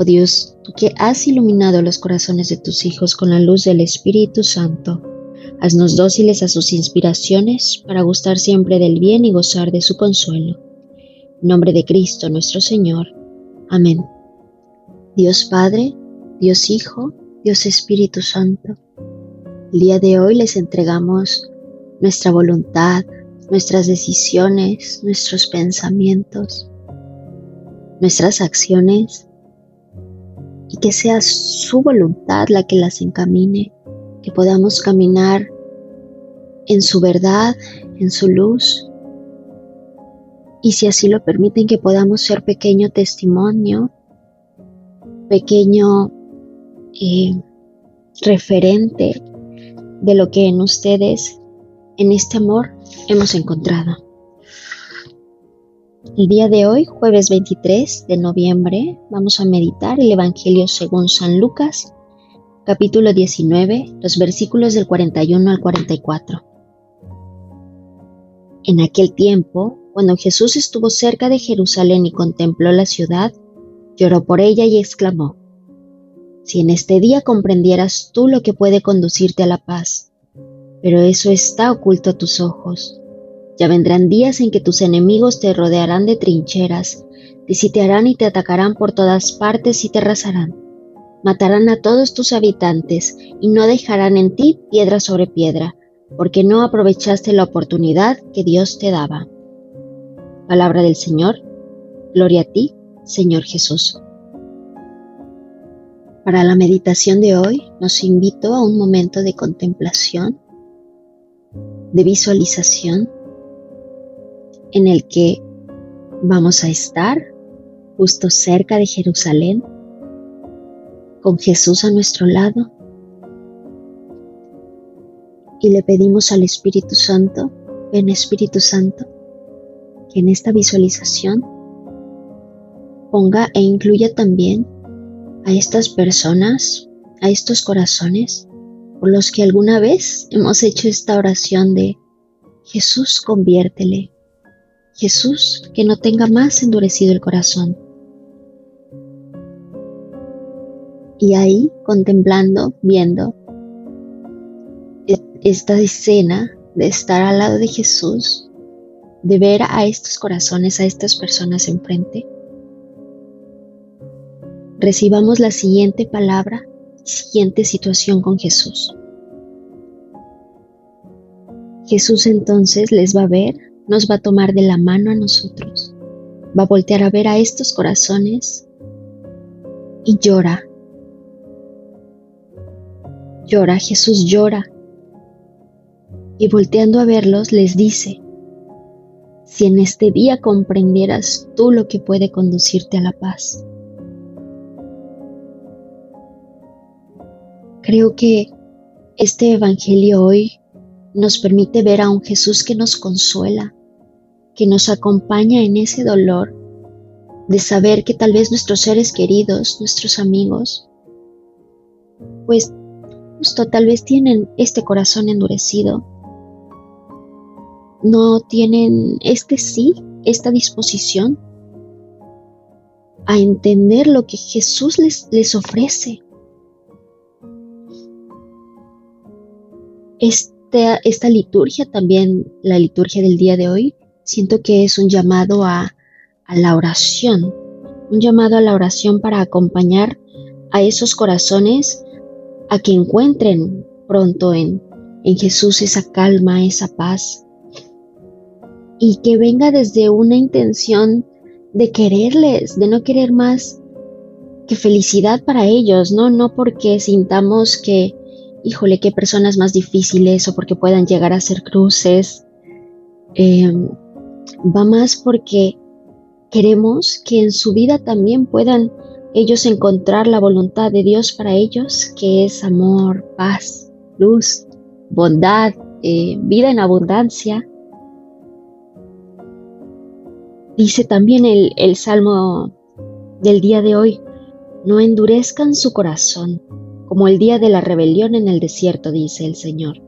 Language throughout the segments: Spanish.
Oh Dios, tú que has iluminado los corazones de tus hijos con la luz del Espíritu Santo, haznos dóciles a sus inspiraciones para gustar siempre del bien y gozar de su consuelo. En nombre de Cristo nuestro Señor. Amén. Dios Padre, Dios Hijo, Dios Espíritu Santo, el día de hoy les entregamos nuestra voluntad, nuestras decisiones, nuestros pensamientos, nuestras acciones y que sea su voluntad la que las encamine, que podamos caminar en su verdad, en su luz, y si así lo permiten, que podamos ser pequeño testimonio, pequeño eh, referente de lo que en ustedes, en este amor, hemos encontrado. El día de hoy, jueves 23 de noviembre, vamos a meditar el Evangelio según San Lucas, capítulo 19, los versículos del 41 al 44. En aquel tiempo, cuando Jesús estuvo cerca de Jerusalén y contempló la ciudad, lloró por ella y exclamó, Si en este día comprendieras tú lo que puede conducirte a la paz, pero eso está oculto a tus ojos ya vendrán días en que tus enemigos te rodearán de trincheras, te sitiarán y te atacarán por todas partes y te arrasarán. Matarán a todos tus habitantes y no dejarán en ti piedra sobre piedra, porque no aprovechaste la oportunidad que Dios te daba. Palabra del Señor, gloria a ti, Señor Jesús. Para la meditación de hoy nos invito a un momento de contemplación, de visualización en el que vamos a estar justo cerca de Jerusalén, con Jesús a nuestro lado. Y le pedimos al Espíritu Santo, ven Espíritu Santo, que en esta visualización ponga e incluya también a estas personas, a estos corazones por los que alguna vez hemos hecho esta oración de Jesús conviértele, Jesús, que no tenga más endurecido el corazón. Y ahí, contemplando, viendo esta escena de estar al lado de Jesús, de ver a estos corazones, a estas personas enfrente, recibamos la siguiente palabra, siguiente situación con Jesús. Jesús entonces les va a ver nos va a tomar de la mano a nosotros, va a voltear a ver a estos corazones y llora. Llora, Jesús llora. Y volteando a verlos les dice, si en este día comprendieras tú lo que puede conducirte a la paz. Creo que este Evangelio hoy nos permite ver a un Jesús que nos consuela, que nos acompaña en ese dolor de saber que tal vez nuestros seres queridos, nuestros amigos, pues justo tal vez tienen este corazón endurecido, no tienen este sí, esta disposición a entender lo que Jesús les, les ofrece. Esta, esta liturgia, también la liturgia del día de hoy, siento que es un llamado a, la oración, un llamado a la oración para acompañar a esos corazones a que encuentren pronto en, en Jesús esa calma, esa paz, y que venga desde una intención de quererles, de no querer más que felicidad para ellos, ¿no? No porque sintamos que, híjole, qué personas más difíciles o porque puedan llegar a ser cruces. Em, va más porque queremos que en su vida también puedan ellos encontrar la voluntad de Dios para ellos, que es amor, paz, luz, bondad, eh, vida en abundancia. Dice también el, el Salmo del día de hoy, no endurezcan su corazón, como el día de la rebelión en el desierto, dice el Señor.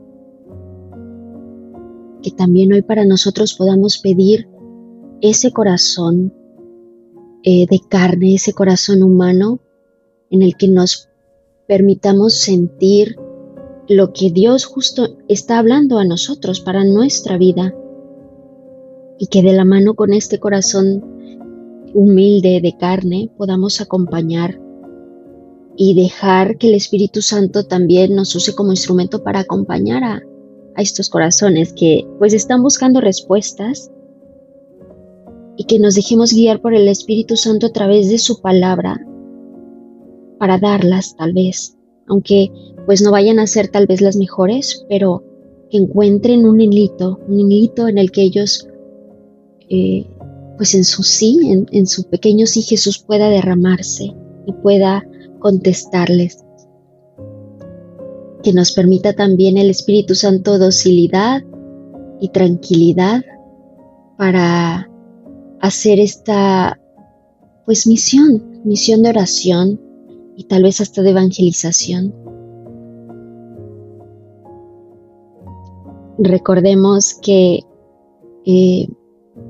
Que también hoy para nosotros podamos pedir ese corazón eh, de carne, ese corazón humano en el que nos permitamos sentir lo que Dios justo está hablando a nosotros para nuestra vida. Y que de la mano con este corazón humilde de carne podamos acompañar y dejar que el Espíritu Santo también nos use como instrumento para acompañar a, a estos corazones que pues están buscando respuestas y que nos dejemos guiar por el Espíritu Santo a través de su palabra para darlas tal vez, aunque pues no vayan a ser tal vez las mejores, pero que encuentren un hilito, un hilito en el que ellos, eh, pues en su sí, en, en su pequeño sí Jesús pueda derramarse y pueda contestarles. Que nos permita también el Espíritu Santo docilidad y tranquilidad para hacer esta pues misión, misión de oración y tal vez hasta de evangelización. Recordemos que eh,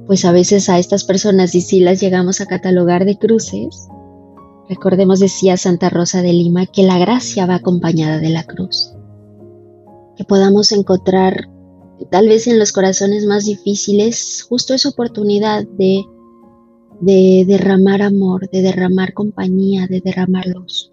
pues a veces a estas personas y si las llegamos a catalogar de cruces, recordemos decía Santa Rosa de Lima que la gracia va acompañada de la cruz, que podamos encontrar tal vez en los corazones más difíciles, justo esa oportunidad de, de derramar amor, de derramar compañía, de derramar luz.